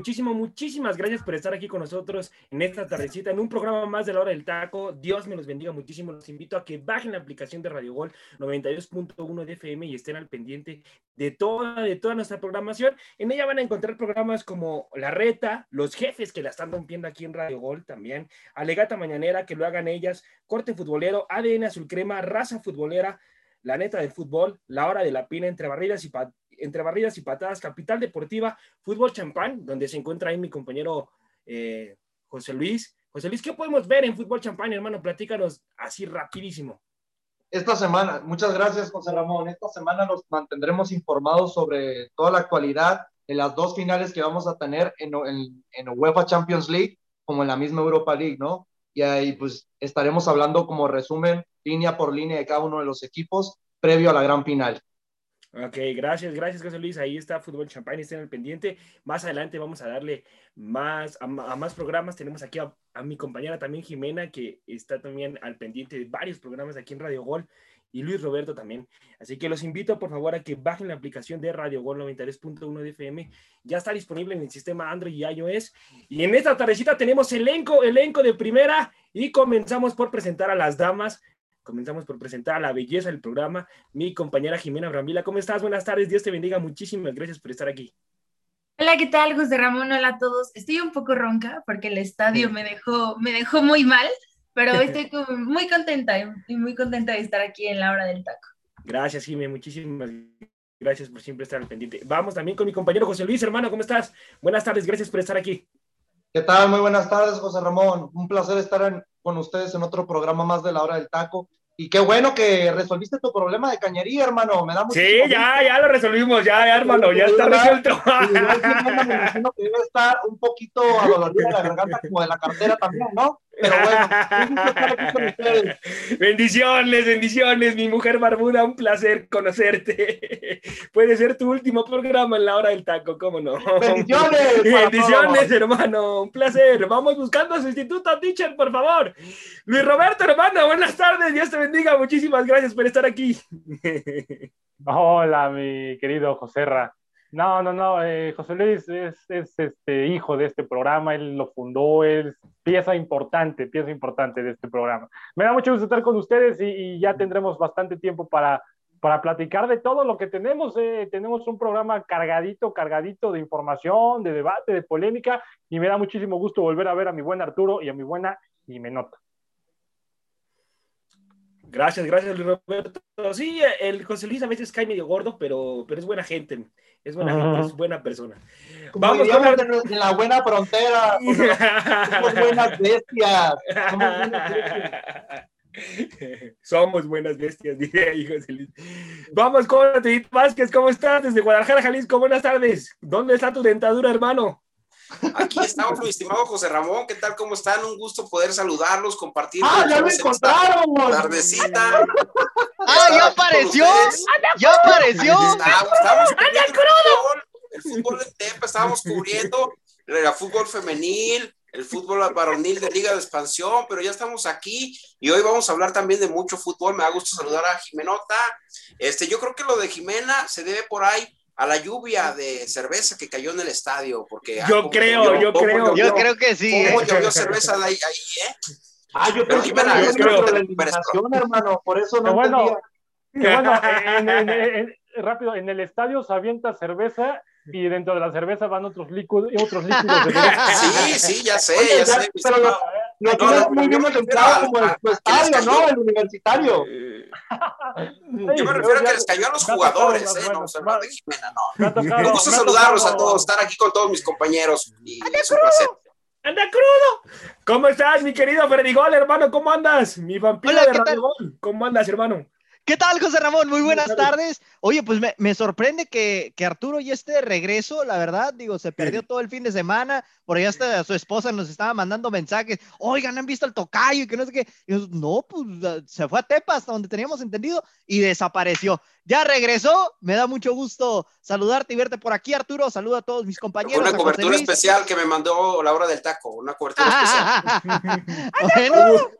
muchísimo, muchísimas gracias por estar aquí con nosotros en esta tardecita, en un programa más de la hora del taco. Dios me los bendiga muchísimo, los invito a que bajen la aplicación de Radio Gol 92.1 de FM y estén al pendiente de toda, de toda nuestra programación. En ella van a encontrar programas como La Reta, Los Jefes que la están rompiendo aquí en Radio Gol también, Alegata Mañanera, que lo hagan ellas, Corte Futbolero, ADN Azul Crema, Raza Futbolera, La Neta del Fútbol, La Hora de la Pina, Entre Barridas y entre barridas y patadas, Capital Deportiva, Fútbol Champán, donde se encuentra ahí mi compañero eh, José Luis. José Luis, ¿qué podemos ver en Fútbol Champán, hermano? Platícanos así rapidísimo. Esta semana, muchas gracias, José Ramón. Esta semana nos mantendremos informados sobre toda la actualidad de las dos finales que vamos a tener en, en, en UEFA Champions League, como en la misma Europa League, ¿no? Y ahí pues estaremos hablando como resumen, línea por línea de cada uno de los equipos, previo a la gran final. Ok, gracias, gracias José Luis. Ahí está Fútbol Champagne, estén al pendiente. Más adelante vamos a darle más a, más programas. Tenemos aquí a, mi compañera también Jimena, que está también al pendiente de varios programas aquí en Radio Gol, y Luis Roberto también. Así que los invito por favor a que bajen la aplicación de Radio Gol 93.1 de FM. Ya está disponible en el sistema Android y iOS. Y en esta tardecita tenemos elenco, elenco de primera y comenzamos por presentar a las damas comenzamos por presentar a la belleza del programa, mi compañera Jimena Brambila. ¿Cómo estás? Buenas tardes, Dios te bendiga. Muchísimas gracias por estar aquí. Hola, ¿qué tal, José Ramón? Hola a todos. Estoy un poco ronca porque el estadio me dejó, me dejó muy mal, pero estoy muy contenta y muy contenta de estar aquí en la hora del taco. Gracias, Jimena. Muchísimas gracias por siempre estar al pendiente. Vamos también con mi compañero José Luis, hermano. ¿Cómo estás? Buenas tardes, gracias por estar aquí. ¿Qué tal? Muy buenas tardes, José Ramón. Un placer estar con ustedes en otro programa más de la hora del taco. Y qué bueno que resolviste tu problema de cañería, hermano. Me da mucho Sí, ya, ya lo resolvimos, ya, ya hermano, ya está resuelto. me imagino que debe estar un poquito adolorido de la garganta como de la cartera también, ¿no? Pero bueno, bendiciones, bendiciones, mi mujer barbuda, un placer conocerte. Puede ser tu último programa en la hora del taco, ¿cómo no? Bendiciones. Bendiciones, hermano, un placer. Vamos buscando a sustituto, teacher, por favor. Luis Roberto, hermano, buenas tardes, Dios te bendiga, muchísimas gracias por estar aquí. Hola, mi querido Joserra. No, no, no, eh, José Luis es, este hijo de este programa, él lo fundó, es pieza importante, pieza importante de este programa. Me da mucho gusto estar con ustedes y, ya tendremos bastante tiempo para, para platicar de todo lo que tenemos. Eh, tenemos un programa cargadito, cargadito de información, de debate, de polémica y me da muchísimo gusto volver a ver a mi buen Arturo y a mi buena Jimenota. Gracias, gracias Roberto. Sí, el José Luis a veces cae medio gordo, pero, pero es buena gente. Es buena gente, es buena persona. Vamos a hablar de la buena frontera. Somos buenas bestias. Somos buenas bestias, José Luis. Vamos con Vázquez, ¿cómo estás? Desde Guadalajara, Jalisco, buenas tardes. ¿Dónde está tu dentadura, hermano? Aquí estamos, mi estimado José Ramón. ¿Qué tal? ¿Cómo están? Un gusto poder saludarlos, compartir. ¡Ah, ya me encontraron! Tardecita. ¡Ah, ya apareció! ¡Ya apareció! Estamos, el fútbol, el fútbol de Tepa, estábamos cubriendo el fútbol femenil, el fútbol varonil de Liga de Expansión, pero ya estamos aquí y hoy vamos a hablar también de mucho fútbol. Me da gusto saludar a Jimenota. Este, yo creo que lo de Jimena se debe por ahí a la lluvia de cerveza que cayó en el estadio, porque... Yo creo, yo creo. yo creo que sí. ¿Cómo ¿eh? llovió cerveza ahí, ahí, eh? Ah, yo creo que yo creo. la hermano, por eso no bueno, que bueno, en, rápido, en el estadio se avienta cerveza y dentro de la cerveza van otros líquidos, otros líquidos. De sí, sí, ya sé, ya sé. Pero lo, lo tienes muy bien como el estadio, ¿no? El universitario. Yo me refiero a que les cayó a los jugadores, ¿eh? No, de Jimena, no. Me gusta saludarlos a todos, estar aquí con todos mis compañeros. Y es un placer. ¡Anda crudo! ¿Cómo estás, mi querido Gol, hermano? ¿Cómo andas? Mi vampiro de Radio ¿Cómo andas, hermano? ¿Qué tal, José Ramón? Muy buenas tardes. Oye, pues me, sorprende que, Arturo ya esté de regreso, la verdad. Digo, se perdió todo el fin de semana. Por ahí hasta su esposa nos estaba mandando mensajes. Oigan, ¿han visto el tocayo? Y que no sé qué. no, pues se fue a Tepa hasta donde teníamos entendido y desapareció. Ya regresó. Me da mucho gusto saludarte y verte por aquí, Arturo. Saluda a todos mis compañeros. Una cobertura especial que me mandó la hora del taco. Una cobertura especial. bueno,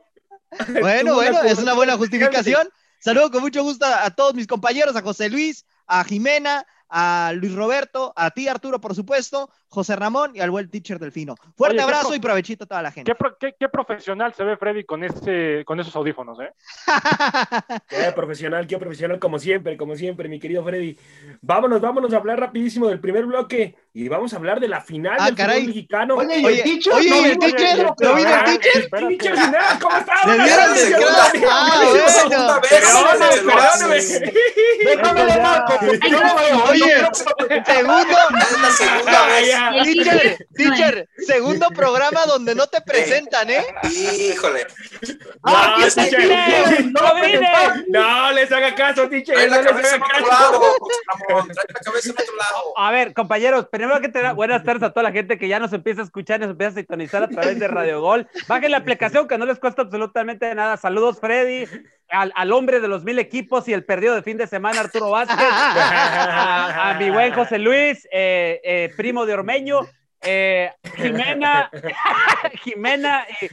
bueno, bueno, es una buena justificación. Saludo con mucho gusto a, todos mis compañeros, a José Luis, a Jimena, a Luis Roberto, a ti Arturo, por supuesto, José Ramón y al buen teacher Delfino. Fuerte Oye, abrazo y provechito a toda la gente. Qué, pro- qué- qué profesional se ve Freddy con, ese, con esos audífonos, ¿eh? Qué profesional, qué profesional, como siempre, como siempre, mi querido Freddy. Vámonos, vámonos a hablar rapidísimo del primer bloque y vamos a hablar de la final Ah, del caray. fútbol mexicano. Oye, ¿y Oye, el teacher? oye, ¿No ¿y el vino? teacher? Oye, ¿No vino el Ah, teacher? el teacher final, ¿cómo. Ah, bueno. Déjame de Marco, yo no veo. Segundo, el teacher, teacher- segundo programa donde no te presentan, ¿eh? Híjole. Ah, No, teacher. quede, no, porque- No les haga caso, teacher. No les haga caso. lado, Ramón. Trae la cabeza en otro lado. A ver, compañeros, primero que te buenas tardes a toda la gente que ya nos empieza a escuchar y nos empieza a sintonizar a través de Radio Gol. Bajen la aplicación que no les cuesta absolutamente nada. Saludos, Freddy, al, al hombre de los mil equipos y el perdido de fin de semana, Arturo Vázquez, a, a mi buen José Luis, eh, eh, primo de Ormeño. eh, Jimena, Jimena y,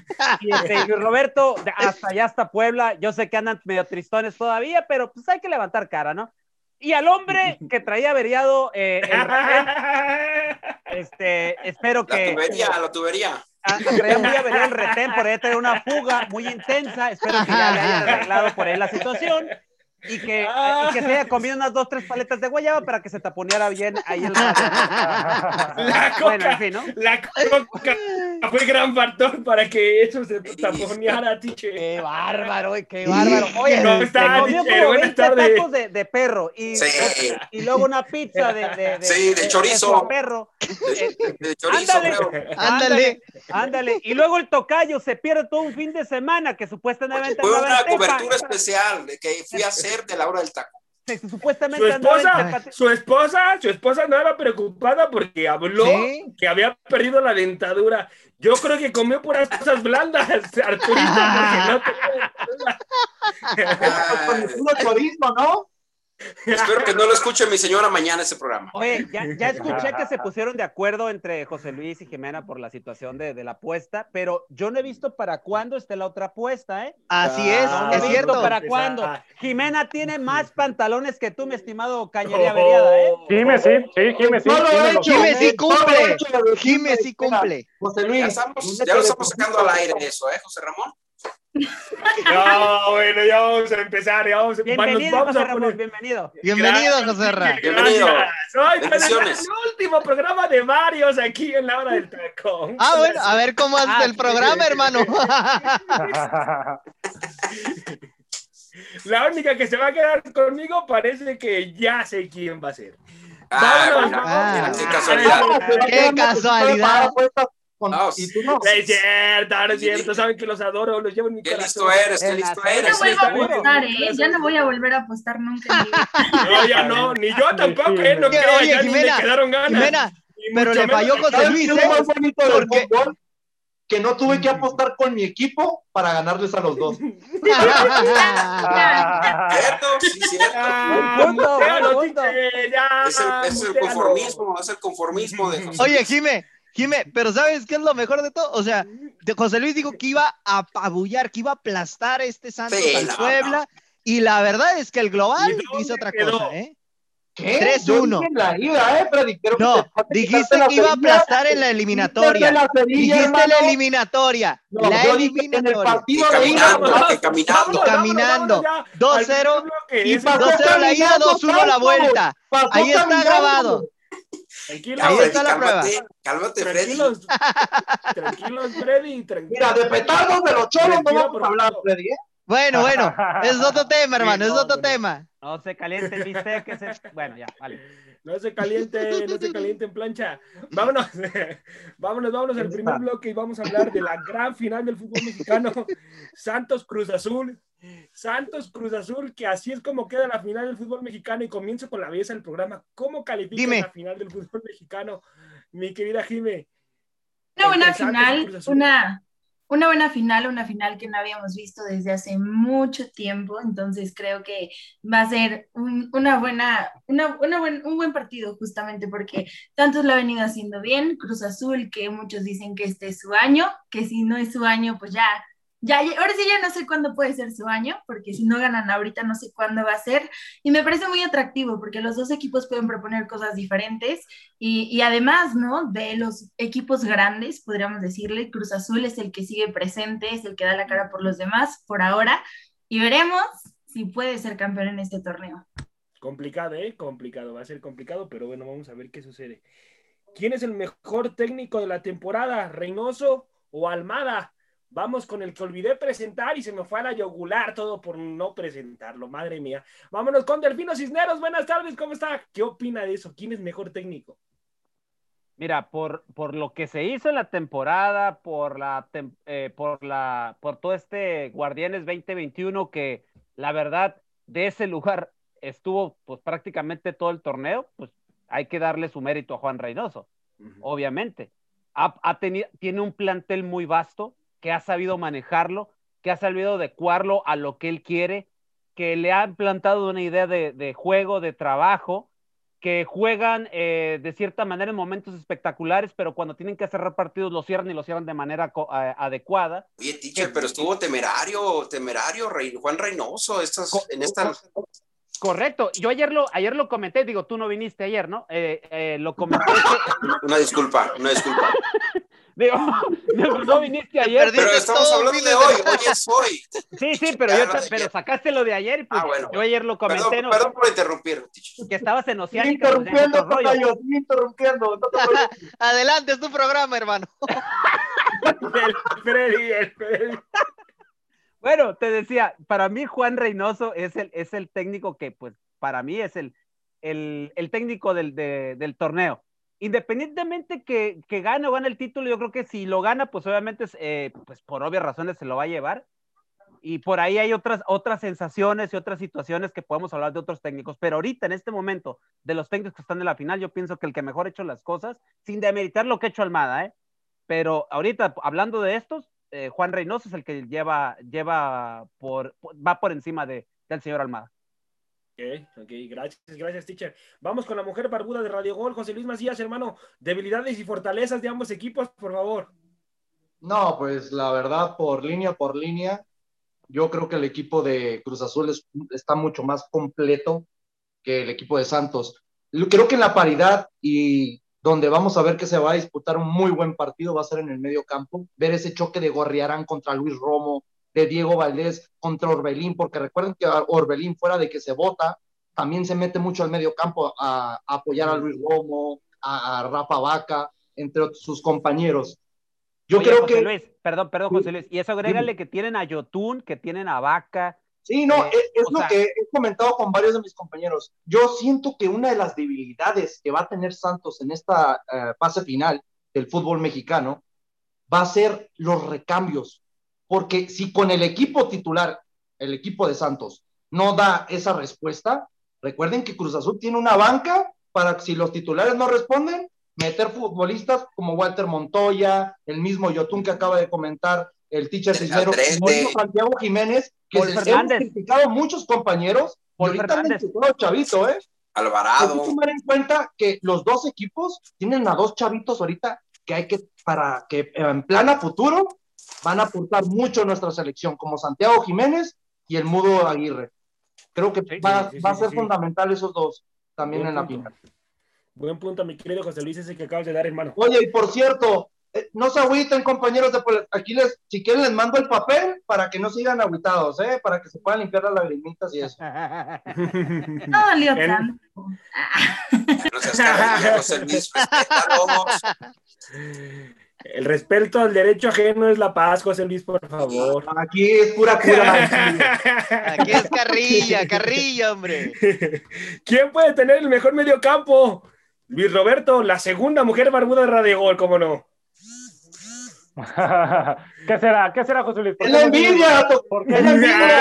y, este, y Roberto, hasta allá hasta Puebla. Yo sé que andan medio tristones todavía, pero pues hay que levantar cara, ¿no? Y al hombre que traía averiado eh, el retén, este, espero La que tubería, la tubería. ah, traía muy averiado el retén, por ahí traía una fuga muy intensa, espero que ya le hayan arreglado por ahí la situación y que, y que se haya comido unas dos, tres paletas de guayaba para que se taponeara bien ahí el La Bueno, en coca, fin, ¿no? la coca fue gran factor para que eso se taponeara, teacher. Qué bárbaro, güey, qué bárbaro. Oye, ¿Cómo se está, comió teacher? como Buenas 20 tardes. tacos de, de perro y, Sí. y luego una pizza de, de, de- Sí, de chorizo. de perro. De, de chorizo, Ándale. creo. Ándale. Ándale. Y luego el tocayo se pierde todo un fin de semana que supuestamente Fue una cobertura especial que fui a hacer de la hora del taco. Supuestamente Su esposa, su esposa, su esposa andaba preocupada porque habló Sí. que había perdido la dentadura. Yo creo que comió puras cosas blandas, Arturito, porque no tenía Con el puro chorizo, ¿no? Espero que no lo escuche mi señora mañana ese programa. Oye, ya, ya escuché que se pusieron de acuerdo entre José Luis y Jimena por la situación de, de la apuesta, pero yo no he visto para cuándo esté la otra apuesta, ¿eh? Así es, No es cierto. para cuándo. Jimena tiene más pantalones que tú, mi estimado Cañería Averiada, ¿eh? Jime, sí, sí, Jime, sí. No lo he hecho. Jime sí cumple. Jime sí cumple. José Luis. Ya, estamos, ya lo estamos sacando al aire eso, ¿eh, José Ramón? No, bueno, ya vamos a empezar, ya vamos a Bienvenido, vamos José a Ramón, poner- bienvenido. Bienvenido, José Ra. teacher, Bienvenido. gracias. Ay, el último programa de Marios aquí en la hora del taco. Ah, bueno, a ver cómo haces Ah, el programa, hermano. La única que se va a quedar conmigo parece que ya sé quién va a ser. Ah, Vámonos, vámonos. mira, qué casualidad. Qué casualidad. Con- No, Y tú no. Es cierto, no es cierto, saben que los adoro, los llevo en mi Qué corazón. listo eres, qué listo la Ya no eres. vuelvo a apostar, ¿eh? Ya no voy a volver a apostar nunca. No, ya no, ni yo tampoco, eh, no creo, oye, ya ni me quedaron ganas. Jimena, pero le falló José ¿Sabes Luis, ¿eh? más bonito del Porque- fútbol? Que no tuve que apostar con mi equipo para ganarles a los dos. ¿Cierto? Sí, cierto. Ah, punto, punto. Es el, es el conformismo, es el conformismo de José. Oye, Jime, Jime, pero ¿sabes qué es lo mejor de todo? O sea, José Luis dijo que iba a apabullar, que iba a aplastar a este Santos Sí, al no, Puebla, y la verdad es que el global ¿Y dónde dice otra quedó? cosa, ¿eh? ¿Qué? 3-1. Yo dije en la ida, ¿eh, que No, falta dijiste la que iba a aplastar en la eliminatoria. La cerilla, Dijiste la hermano. eliminatoria. No, la dije en el eliminatoria. partido Y de ida. caminando, que caminando. Vámonos, caminando. vámonos ya, 2-0, al bloque, y ese- pasó 2-0 la ida, caminando, 2-1 la vuelta. Ahí está caminando. grabado. Tranquilos, Ahí Freddy, está la cálmate, cálmate, Freddy. tranquilos, tranquilos, Freddy, tranquilos. Mira, de petardos de los choros no Tranquilo, vamos a hablar. Freddy, ¿eh? Bueno, bueno, es otro tema, hermano, es no, otro no. tema. No se caliente el bistec, que se... Bueno, ya, vale. No se caliente, no se caliente en plancha. Vámonos, vámonos, vámonos al primer bloque y vamos a hablar de la gran final del fútbol mexicano. Santos Cruz Azul. Santos Cruz Azul, que así es como queda la final del fútbol mexicano. Y comienzo con la belleza del programa. ¿Cómo califica Dime. la final del fútbol mexicano, mi querida Jime? Una buena final, Cruz Azul. una, una buena final, una final que no habíamos visto desde hace mucho tiempo, entonces creo que va a ser un, una buena, una, una buen, un buen partido justamente porque Santos lo ha venido haciendo bien, Cruz Azul, que muchos dicen que este es su año, que si no es su año, pues ya ya, ahora sí ya no sé cuándo puede ser su año, porque si no ganan ahorita no sé cuándo va a ser. Y me parece muy atractivo porque los dos equipos pueden proponer cosas diferentes y, y además, ¿no? De los equipos grandes, podríamos decirle, Cruz Azul es el que sigue presente, es el que da la cara por los demás por ahora y veremos si puede ser campeón en este torneo. Complicado, ¿eh? Complicado, va a ser complicado, pero bueno, vamos a ver qué sucede. ¿Quién es el mejor técnico de la temporada? ¿Reynoso o Almada? Vamos con el que olvidé presentar y se me fue a la yogular todo por no presentarlo, madre mía. Vámonos con Delfino Cisneros, buenas tardes, ¿cómo está? ¿Qué opina de eso? ¿Quién es mejor técnico? Mira, por, por lo que se hizo en la temporada, por la eh, por la por todo este Guardianes 2021 que la verdad de ese lugar estuvo pues prácticamente todo el torneo, pues hay que darle su mérito a Juan Reynoso, obviamente. Ha, tenido, tiene un plantel muy vasto, que ha sabido manejarlo, que ha sabido adecuarlo a lo que él quiere, que le ha implantado una idea de, juego, de trabajo, que juegan eh, de cierta manera en momentos espectaculares, pero cuando tienen que cerrar partidos lo cierran y lo cierran de manera adecuada. Oye, teacher, pero estuvo temerario, temerario, Juan Reynoso, estas, en esta... Correcto, yo ayer lo, ayer lo comenté, digo, tú no viniste ayer, ¿no? Eh, eh, lo comenté. Una disculpa, una disculpa. Digo, no viniste ayer. Pero estamos hablando de hoy, hoy es hoy. Sí, sí, pero, yo, pero sacaste lo de ayer y pues, ah, bueno, yo ayer lo comenté. Perdón, ¿no? perdón por interrumpir. Que estabas en Oceánica. Interrumpiendo, rollo. interrumpiendo. Adelante, es tu programa, hermano. el Freddy, el Freddy. Bueno, te decía, para mí Juan Reynoso es el, es el técnico que, pues, para mí es el, el, técnico del, del, torneo. Independientemente que, que, gane o gane el título, yo creo que si lo gana, pues obviamente, eh, pues por obvias razones se lo va a llevar. Y por ahí hay otras, otras sensaciones y otras situaciones que podemos hablar de otros técnicos. Pero ahorita, en este momento, de los técnicos que están en la final, yo pienso que el que mejor ha hecho las cosas, sin demeritar lo que ha hecho Almada, ¿eh? Pero ahorita, hablando de estos, eh, Juan Reynoso es el que lleva, lleva por, va por encima de, del señor Almada. Ok, ok, gracias, gracias, teacher. Vamos con la mujer barbuda de Radio Gol, José Luis Macías, hermano. Debilidades y fortalezas de ambos equipos, por favor. No, pues la verdad, por línea por línea, yo creo que el equipo de Cruz Azul está mucho más completo que el equipo de Santos. Creo que en la paridad y donde vamos a ver que se va a disputar un muy buen partido, va a ser en el medio campo, ver ese choque de Gorriarán contra Luis Romo, de Diego Valdés contra Orbelín, porque recuerden que Orbelín fuera de que se vota, también se mete mucho al medio campo a, apoyar a Luis Romo, a, Rafa Vaca, entre sus compañeros. Yo creo que... Luis, perdón, perdón, José Luis, y eso agrégale que tienen a Yotun, que tienen a Vaca, Sí, no, eh, es, lo que he comentado con varios de mis compañeros. Yo siento que una de las debilidades que va a tener Santos en esta eh, fase final del fútbol mexicano va a ser los recambios. Porque si con el equipo titular, el equipo de Santos, no da esa respuesta, recuerden que Cruz Azul tiene una banca para que si los titulares no responden, meter futbolistas como Walter Montoya, el mismo Yotun que acaba de comentar, el teacher Cisneros, Santiago Jiménez, que se han criticado muchos compañeros, ahorita chavito, ¿eh? Alvarado. Hay que tomar en cuenta que los dos equipos tienen a dos chavitos ahorita que hay que, para que en plan a futuro, van a aportar mucho a nuestra selección, como Santiago Jiménez y el Mudo Aguirre. Creo que va, va a ser fundamental esos dos también en la final. Buen punto, mi querido José Luis, ese que acabas de dar, hermano. Oye, y por cierto, eh, no se agüiten, compañeros de aquí les, si quieren les mando el papel para que no sigan agüitados, ¿eh? Para que se puedan limpiar las lagrimitas y eso. no, Leotan. El respeto al derecho ajeno es la paz, José Luis, por favor. Aquí es pura cura. Aquí es carrilla, carrilla, hombre. ¿Quién puede tener el mejor medio campo? Luis Roberto, la segunda mujer barbuda de Radio Gol, ¿cómo no? ¿Qué será? ¿Qué será, José Luis? ¿Por qué envidia! ¿Por qué la envidia?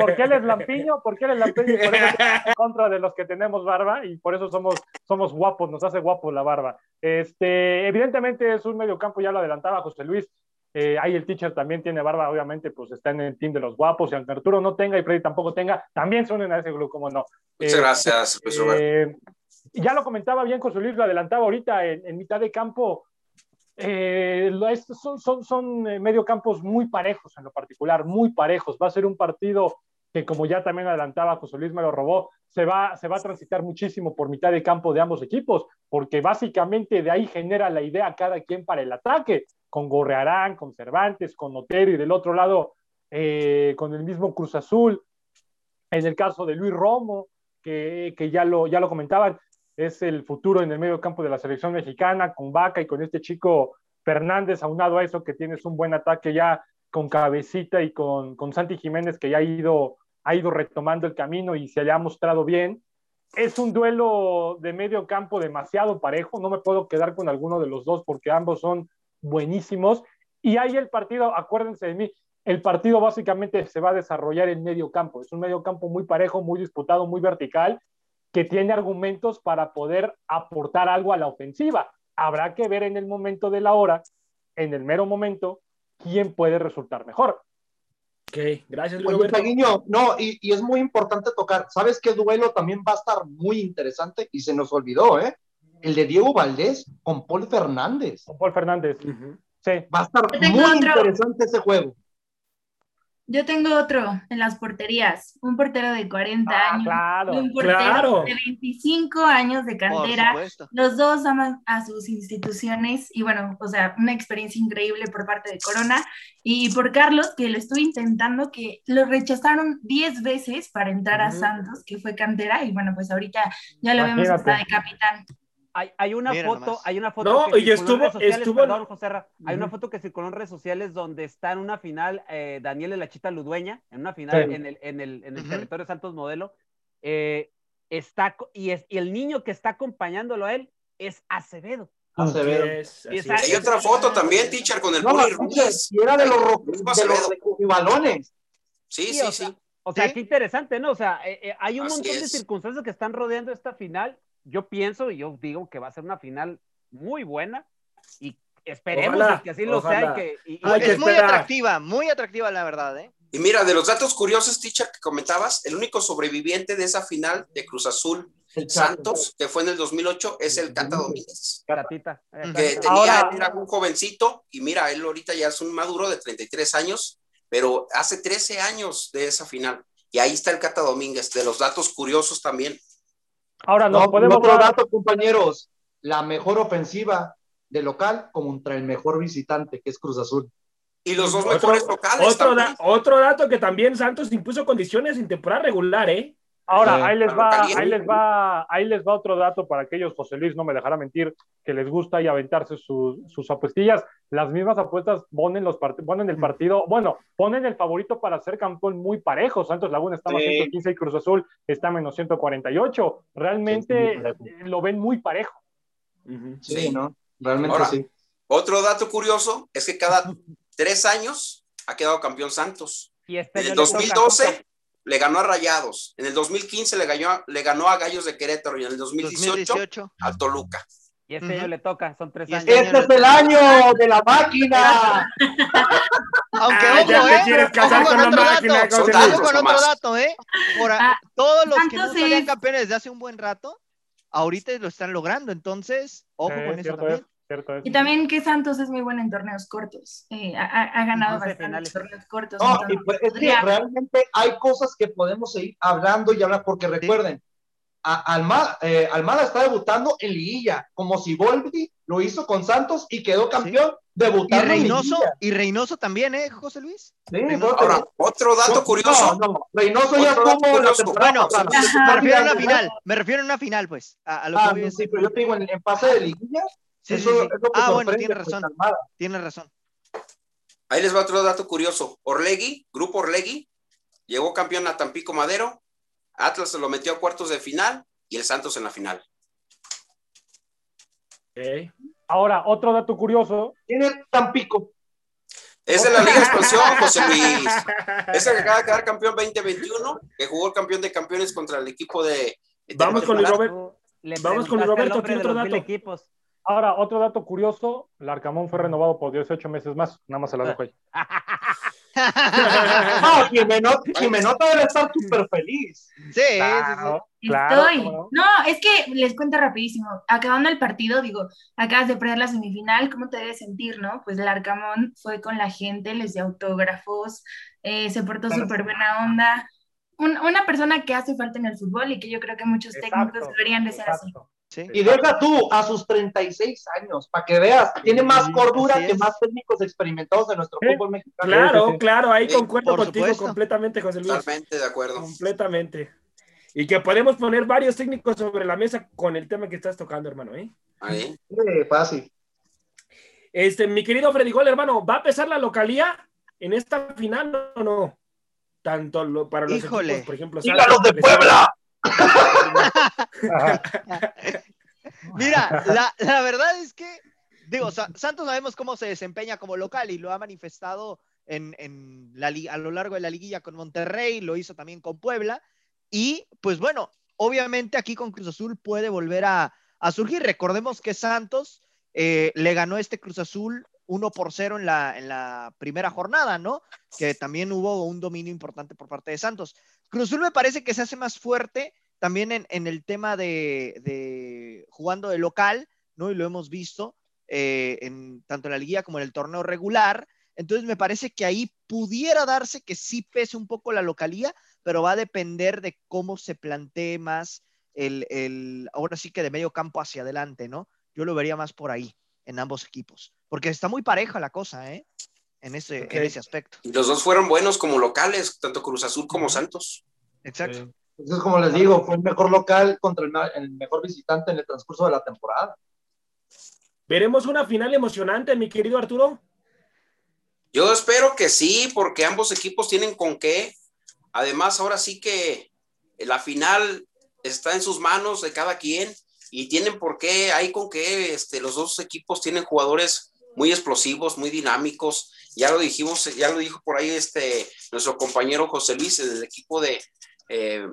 ¿Por qué él es lampiño? ¿Por qué él es lampiño? Y por eso en contra de los que tenemos barba y por eso somos, somos guapos, nos hace guapos la barba. Este, evidentemente es un mediocampo, ya lo adelantaba José Luis. Eh, ahí el teacher también tiene barba, obviamente, pues está en el team de los guapos. Y aunque Arturo no tenga y Freddy tampoco tenga, también son en ese grupo, como no. Muchas eh, gracias. Eh, ya lo comentaba bien José Luis, lo adelantaba ahorita en mitad de campo eh, son, son, son eh, mediocampos muy parejos en lo particular, muy parejos. Va a ser un partido que, como ya también adelantaba José Luis me lo robó, se va, se va a transitar muchísimo por mitad de campo de ambos equipos, porque básicamente de ahí genera la idea cada quien para el ataque, con Gorrearán, con Cervantes, con Otero y del otro lado eh, con el mismo Cruz Azul. En el caso de Luis Romo, que, que ya, lo, ya lo comentaban, es el futuro en el medio campo de la selección mexicana, con Vaca y con este chico Fernández, aunado a eso que tienes un buen ataque ya con Cabecita y con, con Santi Jiménez, que ya ha ido, ha ido retomando el camino y se le ha mostrado bien. Es un duelo de medio campo demasiado parejo, no me puedo quedar con alguno de los dos porque ambos son buenísimos. Y ahí el partido, acuérdense de mí, el partido básicamente se va a desarrollar en medio campo. Es un medio campo muy parejo, muy disputado, muy vertical, que tiene argumentos para poder aportar algo a la ofensiva. Habrá que ver en el momento de la hora, en el mero momento, quién puede resultar mejor. Ok, gracias, Luis Oye. Taguiño, no, y, y es muy importante tocar. ¿Sabes qué duelo también va a estar muy interesante? Y se nos olvidó, ¿eh? El de Diego Valdés con Paul Fernández. Con Paul Fernández. Ujú. Sí. Va a estar muy otro. interesante ese juego. Yo tengo otro en las porterías, un portero de 40 Ah, años, claro. un portero claro. de 25 años de cantera. Los dos aman a sus instituciones y bueno, o sea, una experiencia increíble por parte de Corona y por Carlos, que lo estuve intentando, que lo rechazaron 10 veces para entrar a. Santos, que fue cantera y bueno, pues ahorita ya lo vemos Imagínate. hasta de capitán. Hay, hay una Mira foto, nomás. hay una foto No, que y circuló en estuvo- redes sociales, estuvo- perdón, José Ra, hay una foto que circuló en redes sociales donde está en una final eh, Daniel de la Chita Ludueña, en una final Sí. en el, en el, en el Ujú. territorio Santos Modelo, eh, está, y, es, y el niño que está acompañándolo a él es Acevedo. Acevedo. Es. Hay otra foto también, teacher, con el No, Ruiz. y era de los, de recogibalones. Sí, Sí, sí, o sea, sí. O sea, ¿Sí? qué interesante, ¿no? O sea, eh, eh, hay un Así montón de circunstancias que están rodeando esta final. Yo pienso y yo digo que va a ser una final muy buena y esperemos Ojalá, que así lo sea y que... y- y- Hay que es muy atractiva, muy atractiva la verdad, ¿eh? Y mira, de los datos curiosos, teacher, que comentabas, el único sobreviviente de esa final de Cruz Azul. Santos, que fue en el 2008, es el Cata Domínguez, Catita, eh, Que tenía, Ahora- era un jovencito, y mira, él ahorita ya es un maduro de 33 años, pero hace 13 años de esa final. Y ahí está el Cata Domínguez, de los datos curiosos también. Ahora nos No, y podemos otro dar- dato, compañeros. La mejor ofensiva de local contra el mejor visitante, que es Cruz Azul. Y los dos Otro- mejores locales Otro, da- otro dato que también Santos impuso condiciones en temporada regular, ¿eh? Ahora, ahí les va, caliente. ahí les va, ahí les va otro dato para aquellos, José Luis no me dejará mentir, que les gusta y aventarse sus, sus apuestillas. Las mismas apuestas ponen los part- ponen el partido, bueno, ponen el favorito para ser campeón muy parejo. Santos Laguna está más Sí. 115 y Cruz Azul está menos 148. Realmente Sí, eh, lo ven muy parejo. Sí, Sí. ¿no? Realmente Ahora, sí. Otro dato curioso es que cada tres años ha quedado campeón Santos. Y este En el año le toca- 2012 le ganó a Rayados, en el 2015 le ganó, le ganó a Gallos de Querétaro y en el 2018, 2018. al Toluca. Y este año Ujú. le toca, son tres Y años. este Este es el año de la máquina. Aunque Ah, ojo, ya te ¿eh? quieres casar Ojo con la otro máquina, dato. Ojo con otro dato, ¿eh? Por a- Ah, todos los que no salían es- campeones desde hace un buen rato, ahorita lo están logrando. Entonces, ojo Eh, con eso cierto también. Cierto es. Y también que Santos es muy bueno en torneos cortos. Eh, ha, ha- ganado finales. torneos cortos. No, y pues, es que realmente hay cosas que podemos seguir hablando y hablar, porque recuerden, a- Almada, eh, Almada está debutando en liguilla, como si Volpi lo hizo con Santos y quedó campeón Y debutando en Reynoso, liguilla. y Reynoso también, ¿eh, José Luis? Sí, Ahora, otro dato no, curioso, No, no, Reynoso ya estuvo en la temporada Bueno, me refiero a una final, me refiero a una final, pues. A, a lo que Ah, es- sí, pero yo te digo, en, en fase de liguilla, Sí, eso sí. es lo que Ah, bueno, tiene pues, razón, tiene razón. ahí les va otro dato curioso. Orlegui, Grupo Orlegui, llegó campeón a Tampico Madero, Atlas se lo metió a cuartos de final y el Santos en la final. Ok. Ahora, otro dato curioso, Tiene Tampico. Es de la Liga Expansión, José Luis. Es el que acaba de quedar campeón 2021, que jugó el campeón de campeones contra el equipo de. de Vamos con. Roberto. Le Vamos con al Roberto, hombre ¿qué de otro dato? equipos. Ahora otro dato curioso, el Arcamón fue renovado por 18 meses más, nada más se la dejo ahí. No, Jimeno- Jimenota debe estar súper feliz. Sí, sí, sí. Claro, claro, Estoy. ¿cómo No, es que les cuento rapidísimo. Acabando el partido, digo, acabas de perder la semifinal, ¿cómo te debes sentir, no? Pues el Arcamón fue con la gente, les dio autógrafos, eh, se portó Claro. súper buena onda. Un- una persona que hace falta en el fútbol y que yo creo que muchos técnicos Exacto, deberían de ser así. Sí. Y deja tú a sus 36 años, para que veas, tiene más Sí, cordura que más técnicos experimentados de nuestro fútbol mexicano. Claro, Sí, sí, sí. claro, ahí Sí, concuerdo por contigo supuesto. completamente, José Luis. Totalmente de acuerdo. Completamente. Y que podemos poner varios técnicos sobre la mesa con el tema que estás tocando, hermano, ¿eh? Ahí. Sí, fácil. Este, mi querido Freddy Gol, hermano, ¿va a pesar la localía en esta final o no? Tanto lo- para los Híjole. equipos, por ejemplo, ¡Dígalos de Santos, Puebla! Mira, la, la verdad es que, digo, Sa- Santos sabemos cómo se desempeña como local y lo ha manifestado en, en la, a lo largo de la liguilla con Monterrey, lo hizo también con Puebla. Y pues bueno, obviamente aquí con Cruz Azul puede volver a, a surgir. Recordemos que Santos eh, le ganó este Cruz Azul 1 por 0 en la, en la primera jornada, ¿no? Que también hubo un dominio importante por parte de Santos. Cruz Azul me parece que se hace más fuerte también en, en el tema de, de jugando de local, ¿no? Y lo hemos visto eh, en tanto en la liguilla como en el torneo regular. Entonces me parece que ahí pudiera darse que sí pese un poco la localía, pero va a depender de cómo se plantee más el, el ahora sí que de medio campo hacia adelante, ¿no? Yo lo vería más por ahí, en ambos equipos, porque está muy pareja la cosa, ¿eh? En ese, en ese aspecto. Y los dos fueron buenos como locales, tanto Cruz Azul como Santos. Exacto. Entonces, como les digo, fue el mejor local contra el mejor visitante en el transcurso de la temporada. ¿Veremos una final emocionante, mi querido Arturo? Yo espero que sí, porque ambos equipos tienen con qué. Además, ahora sí que la final está en sus manos de cada quien y tienen por qué, hay con qué, este, los dos equipos tienen jugadores muy explosivos, muy dinámicos. Ya lo dijimos, ya lo dijo por ahí este, nuestro compañero José Luis del equipo de, eh,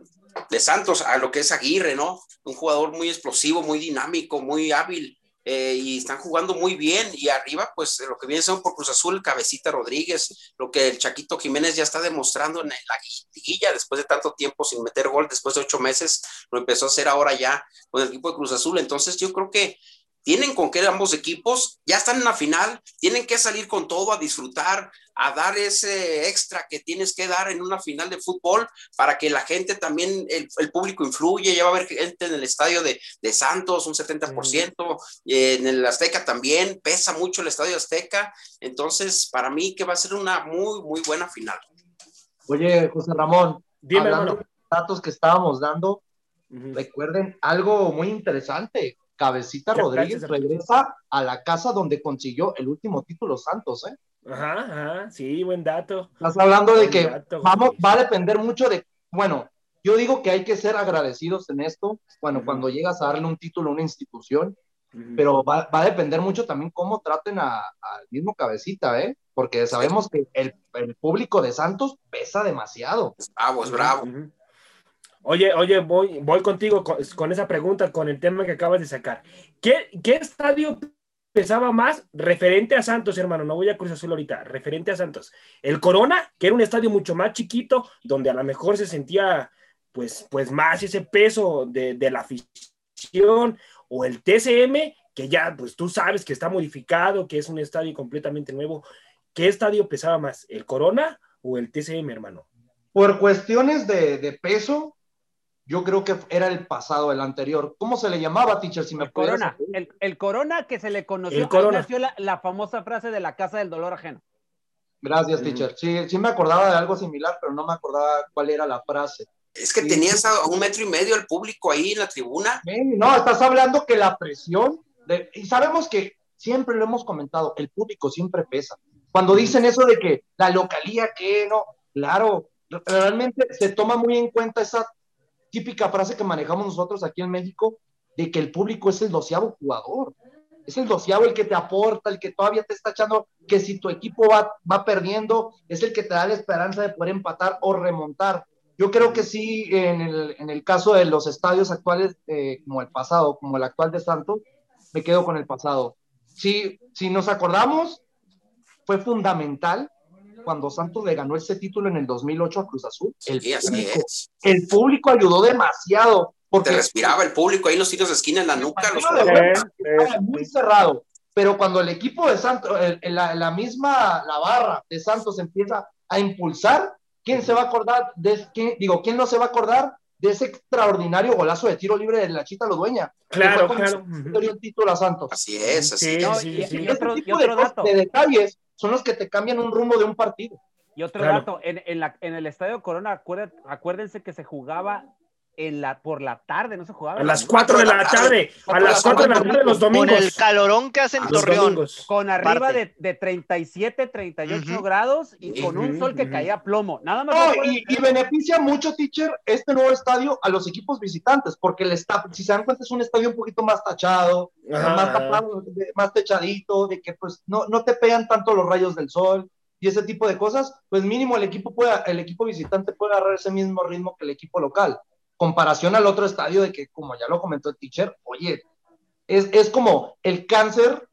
de Santos, a lo que es Aguirre, ¿no? Un jugador muy explosivo, muy dinámico, muy hábil. eh, y están jugando muy bien. Y arriba, pues lo que viene son por Cruz Azul, Cabecita Rodríguez, lo que el Chaquito Jiménez ya está demostrando en la liguilla después de tanto tiempo sin meter gol, después de ocho meses, lo empezó a hacer ahora ya con el equipo de Cruz Azul. Entonces, yo creo que tienen con qué ambos equipos, ya están en la final, tienen que salir con todo a disfrutar, a dar ese extra que tienes que dar en una final de fútbol para que la gente también, el, el público influye, ya va a haber gente en el estadio de, de Santos, un 70%, eh, en el Azteca también, pesa mucho el estadio Azteca, entonces para mí que va a ser una muy, muy buena final. Oye, José Ramón, Dime, hablando hermano. de los datos que estábamos dando, recuerden algo muy interesante. Cabecita Ya, Rodríguez regresa a la casa donde consiguió el último título Santos, ¿eh? Ajá, ajá, sí, buen dato. Estás hablando de Buen que dato, vamos, va a depender mucho de, bueno, yo digo que hay que ser agradecidos en esto, bueno, cuando llegas a darle un título a una institución, pero va, va a depender mucho también cómo traten a- al mismo cabecita, ¿eh? Porque sabemos que el, el público de Santos pesa demasiado. Bravo, es bravo. Oye, oye, voy, voy contigo con, esa pregunta, con el tema que acabas de sacar. ¿Qué, qué estadio pesaba más referente a Santos, hermano? No voy a Cruz Azul ahorita, referente a Santos. ¿El Corona, que era un estadio mucho más chiquito, donde a lo mejor se sentía pues, pues más ese peso de, la afición? ¿O el TCM, que ya pues tú sabes que está modificado, que es un estadio completamente nuevo? ¿Qué estadio pesaba más, el Corona o el TCM, hermano? Por cuestiones de peso, yo creo que era el pasado, el anterior. ¿Cómo se le llamaba, teacher? Si me El corona, el, el corona que se le conoció, El Corona. nació la, la famosa frase de la casa del dolor ajeno. Gracias, Ujú. teacher. Sí, sí me acordaba de algo similar, pero no me acordaba cuál era la frase. Es que Sí. tenías a un metro y medio el público ahí en la tribuna. Sí, No, estás hablando que la presión, de- y sabemos que siempre lo hemos comentado, el público siempre pesa. Cuando dicen eso de que la localía, que no, claro, realmente se toma muy en cuenta esa típica frase que manejamos nosotros aquí en México, de que el público es el doceavo jugador. Es el doceavo el que te aporta, el que todavía te está echando, que si tu equipo va, va perdiendo, es el que te da la esperanza de poder empatar o remontar. Yo creo que sí, en el, en el caso de los estadios actuales, eh, como el pasado, como el actual de Santos, me quedo con el pasado. Sí, si nos acordamos, fue fundamental cuando Santos le ganó ese título en el 2008 a Cruz Azul. Sí, el, así público, es. el público ayudó demasiado. Te Porque respiraba el público ahí los tiros de esquina en la nuca. Los... de Sí, sí, estaba sí. muy cerrado. Pero cuando el equipo de Santos, el- el- la, la misma, la barra de Santos empieza a impulsar, ¿quién se va a acordar de, quién, digo, quién no se va a acordar de ese extraordinario golazo de tiro libre de la Chita Lodueña? que Claro, fue como claro. se dio el título a Santos. Así es, así Sí, es. No, sí, y, sí. y otro, y tipo de, otro cosas, dato. de detalles son los que te cambian un rumbo de un partido. Y otro Claro. dato, en, en la- en el Estadio Corona, acuérden- acuérdense que se jugaba en la, por la tarde, no se jugaba. A las 4 de la tarde, a las 4 de la tarde los Con domingos. el calorón que hace en Los Torreón. domingos. Con arriba Parte. de, de 37, 38 Ujú. grados y con un sol que caía a plomo. Nada más. No, y, y beneficia mucho, teacher, este nuevo estadio a los equipos visitantes, porque el esta- si se dan cuenta, es un estadio un poquito más tachado, más tapado, más techadito, de que pues no, no te pegan tanto los rayos del sol y ese tipo de cosas, pues mínimo el equipo puede, el equipo visitante puede agarrar ese mismo ritmo que el equipo local. Comparación al otro estadio de que, como ya lo comentó el teacher, oye, es, es como el cáncer,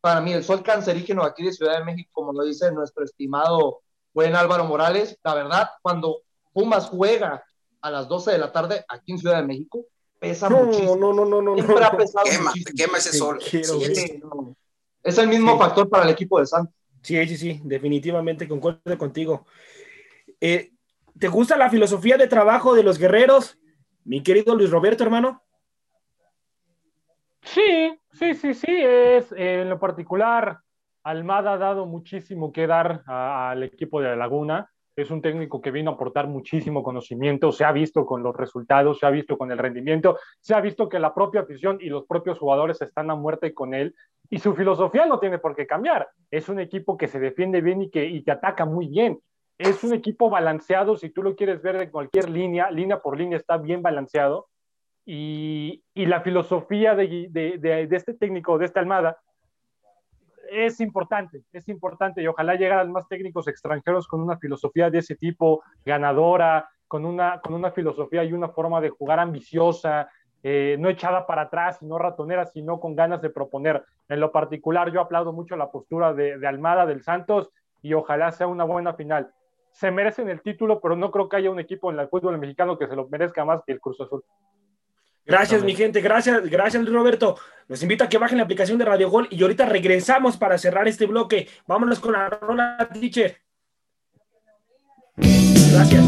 para mí, el sol cancerígeno aquí de Ciudad de México, como lo dice nuestro estimado buen Álvaro Morales, la verdad, cuando Pumas juega a las 12 de la tarde aquí en Ciudad de México, pesa No, muchísimo. no, no, no, no. Siempre ha no. pesado Quema, muchísimo. quema ese sol. quiero, Sí, es. Sí, no. Es el mismo Sí. factor para el equipo de Santos. Sí, sí, sí, definitivamente concuerdo contigo. Eh, ¿Te gusta la filosofía de trabajo de los guerreros, mi querido Luis Roberto, hermano? Sí, sí, sí, sí. Es, eh, en lo particular, Almada ha dado muchísimo que dar al equipo de La Laguna. Es un técnico que vino a aportar muchísimo conocimiento, se ha visto con los resultados, se ha visto con el rendimiento, se ha visto que la propia afición y los propios jugadores están a muerte con él y su filosofía no tiene por qué cambiar. Es un equipo que se defiende bien y que, y que ataca muy bien. Es un equipo balanceado, si tú lo quieres ver de cualquier línea, línea por línea está bien balanceado y, la filosofía de, este técnico, de esta Almada, es importante, es importante y ojalá llegaran más técnicos extranjeros con una filosofía de ese tipo, ganadora, con una, con una filosofía y una forma de jugar ambiciosa, eh, no echada para atrás no ratonera, sino con ganas de proponer. En lo particular, yo aplaudo mucho la postura de Almada, del Santos, y ojalá sea una buena final. Se merecen el título, pero no creo que haya un equipo en el fútbol mexicano que se lo merezca más que el Cruz Azul. Gracias, mi gente, gracias, gracias, Luis Roberto. Los invito a que bajen la aplicación de Radio Gol y ahorita regresamos para cerrar este bloque. Vámonos con la rola, teacher. Gracias.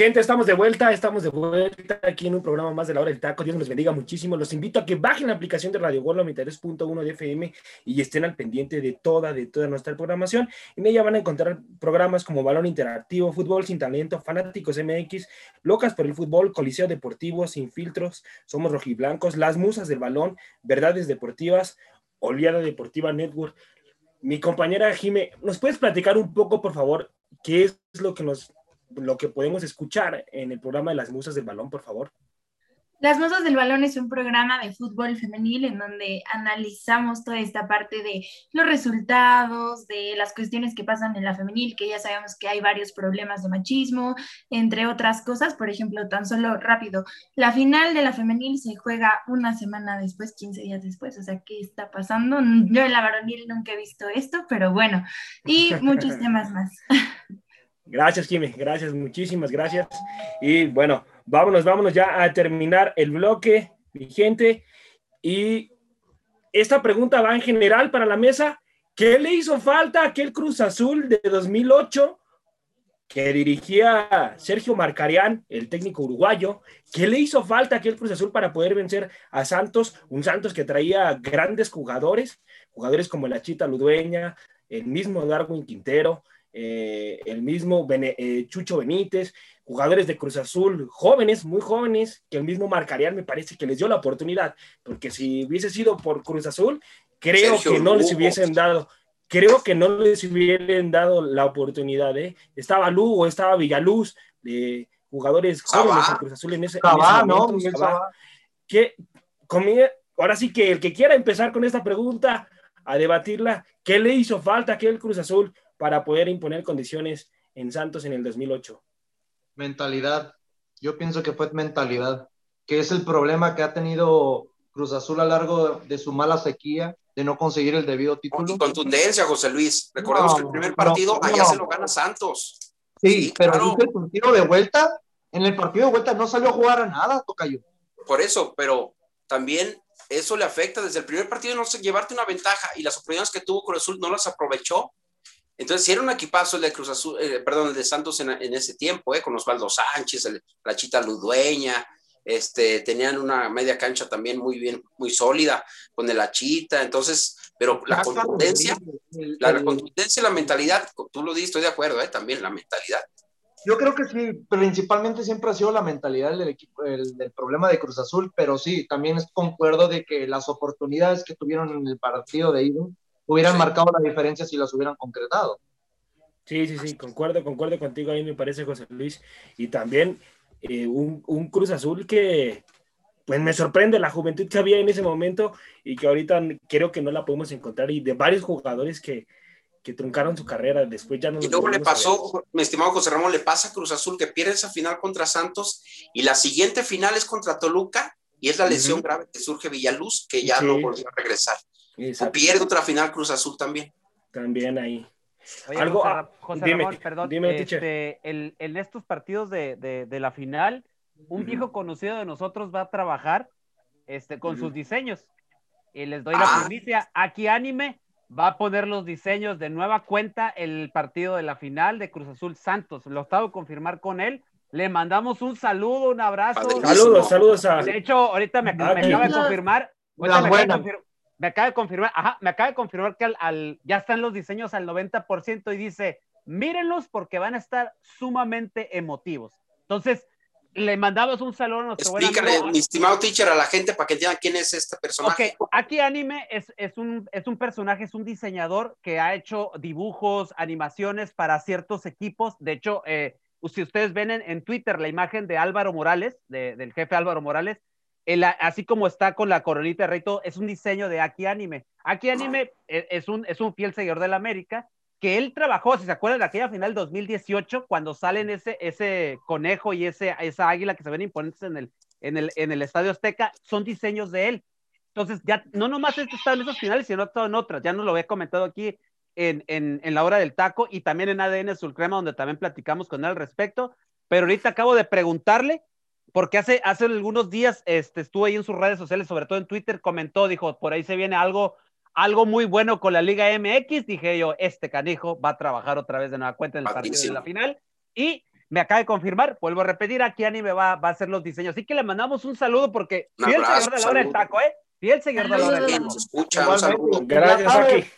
Gente, estamos de vuelta, estamos de vuelta aquí en un programa más de la hora del taco. Dios nos bendiga muchísimo. Los invito a que bajen la aplicación de Radio Gol 93.1 de FM y estén al pendiente de toda, de toda nuestra programación. En ella van a encontrar programas como Balón Interactivo, Fútbol Sin Talento, Fanáticos MX, Locas por el Fútbol, Coliseo Deportivo, Sin Filtros, Somos Rojiblancos, Las Musas del Balón, Verdades Deportivas, Oleada Deportiva Network. Mi compañera Jime, ¿nos puedes platicar un poco, por favor, qué es lo que nos lo que podemos escuchar en el programa de las musas del balón, por favor. Las Musas del Balón es un programa de fútbol femenil en donde analizamos toda esta parte de los resultados, de las cuestiones que pasan en la femenil, que ya sabemos que hay varios problemas de machismo, entre otras cosas. Por ejemplo, tan solo rápido, la final de la femenil se juega una semana después, 15 días después. O sea, ¿qué está pasando? Yo en la varonil nunca he visto esto, pero bueno, y muchos temas más. Gracias, Jimmy. Gracias, muchísimas gracias. Y bueno, vámonos, vámonos ya a terminar el bloque, mi gente. Y esta pregunta va en general para la mesa. ¿Qué le hizo falta a aquel Cruz Azul de 2008 que dirigía Sergio Marcarián, el técnico uruguayo? ¿Qué le hizo falta a aquel Cruz Azul para poder vencer a Santos? Un Santos que traía grandes jugadores, jugadores como la Chita Ludueña, el mismo Darwin Quintero, eh, el mismo Bene, eh, Chucho Benítez, jugadores de Cruz Azul, jóvenes, muy jóvenes, que el mismo Marcarián me parece que les dio la oportunidad, porque si hubiese sido por Cruz Azul, creo Sergio que no les hubiesen dado, creo que no les hubiesen dado la oportunidad, ¿eh? Estaba Lugo, estaba Villaluz, de jugadores jóvenes de Cruz Azul en ese, en Cabá, ese ¿no? momento, Miguel Sabá. Que comi- ahora sí que el que quiera empezar con esta pregunta a debatirla, ¿qué le hizo falta a aquel Cruz Azul para poder imponer condiciones en Santos en el 2008? Mentalidad. Yo pienso que fue mentalidad, que es el problema que ha tenido Cruz Azul a lo largo de su mala sequía, de no conseguir el debido título. Y contundencia, José Luis. Recordemos No, que el primer no, partido no. allá se lo gana Santos. Sí, Sí, pero claro. el partido de vuelta, en el partido de vuelta no salió a jugar a nada, Tocayo. Por eso, pero también eso le afecta desde el primer partido no sé, llevarte una ventaja y las oportunidades que tuvo Cruz Azul no las aprovechó. Entonces, si era un equipazo el de Cruz Azul, eh, perdón, el de Santos en, en ese tiempo, eh, con Osvaldo Sánchez, el- la Chita Ludueña, este, tenían una media cancha también muy bien, muy sólida, con el Achita, entonces, pero la Chaca contundencia, la, contundencia y la mentalidad, tú lo dices, estoy de acuerdo, eh, también la mentalidad. Yo creo que sí, principalmente siempre ha sido la mentalidad del equipo, el, del problema de Cruz Azul, pero sí, también es- concuerdo de que las oportunidades que tuvieron en el partido de ida hubieran Sí. marcado la diferencia si las hubieran concretado. Sí, sí, sí, concuerdo, concuerdo contigo ahí, me parece, José Luis. Y también eh, un, un Cruz Azul que, pues me sorprende la juventud que había en ese momento y que ahorita creo que no la podemos encontrar y de varios jugadores que, que truncaron su carrera, después ya no Y luego le pasó, mi estimado José Ramón, le pasa a Cruz Azul que pierde esa final contra Santos y la siguiente final es contra Toluca y es la lesión grave que surge Villaluz, que ya Sí. no volvió a regresar. O Exacto, pierde otra final Cruz Azul también. también ahí. Oye, Algo- José, ah, José dime, Ramón, perdón, dime, este, el- en estos partidos de, de- de la final, un viejo conocido de nosotros va a trabajar este, con sus diseños. Y les doy la Ah. primicia, aquí Anime va a poner los diseños de nueva cuenta el partido de la final de Cruz Azul Santos. Lo estaba de confirmar con él. Le mandamos un saludo, un abrazo. Saludos, saludos a... De hecho, ahorita me, Ah, me acaba de confirmar. ahorita me, acaba de buenas. Me acaba de confirmar, ajá, me acaba de confirmar que al, al- ya están los diseños al 90% y dice, mírenlos porque van a estar sumamente emotivos. Entonces, le mandamos un saludo a nuestro buen Explícale, amigo. mi estimado teacher, a la gente para que entiendan quién es este personaje. Ok, aquí Anime es, es, un, es un personaje, es un diseñador que ha hecho dibujos, animaciones para ciertos equipos. De hecho, eh, si ustedes ven en, en Twitter la imagen de Álvaro Morales, de- del jefe Álvaro Morales, el- así como está con la coronita de rey, es un diseño de Aki Anime. Aki Anime eh, es un, es un fiel seguidor de la América, que él trabajó, si se acuerdan de aquella final 2018, cuando salen ese, ese conejo y ese, esa águila que se ven imponentes en el, en, el, en el Estadio Azteca, son diseños de él. Entonces, ya no nomás está en esas finales, sino todo en otras. Ya nos lo había comentado aquí en, en, en la hora del taco y también en ADN Sulcrema, donde también platicamos con él al respecto. Pero ahorita acabo de preguntarle, porque hace, hace algunos días este, estuvo ahí en sus redes sociales, sobre todo en Twitter, comentó, dijo, por ahí se viene algo, algo muy bueno con la Liga MX. Dije yo, este canijo va a trabajar otra vez de nueva cuenta en el partido de la final. Y me acaba de confirmar, vuelvo a repetir, aquí Ani me va, va a hacer los diseños. Así que le mandamos un saludo porque Un fiel abrazo, seguidor de la hora del taco, ¿eh? Fiel seguidor de la hora del taco. nos escucha, un saludo. Gracias, ya sabes,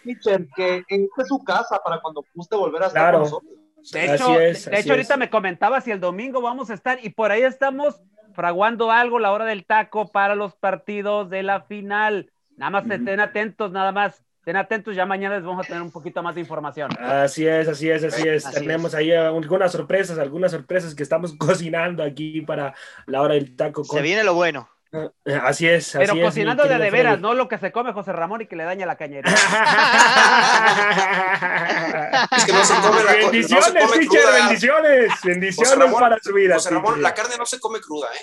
que esta es su casa para cuando guste volver a estar Claro. con nosotros. De Así hecho, es, de hecho ahorita es. me comentaba si el domingo vamos a estar y por ahí estamos fraguando algo la hora del taco para los partidos de la final. Nada más estén atentos, nada más. Estén atentos, ya mañana les vamos a tener un poquito más de información. Así es, así es, así es. Así Tenemos ahí algunas sorpresas, algunas sorpresas que estamos cocinando aquí para la hora del taco. Se viene lo bueno. Eh, Así es, así Pero es, cocinando de veras, no lo que se come José Ramón y que le daña la cañería. Es que no se come la co- no se bendiciones, come teacher, cruda. bendiciones, José bendiciones Ramón, para su vida. José Ramón, teacher. la carne no se come cruda, ¿eh?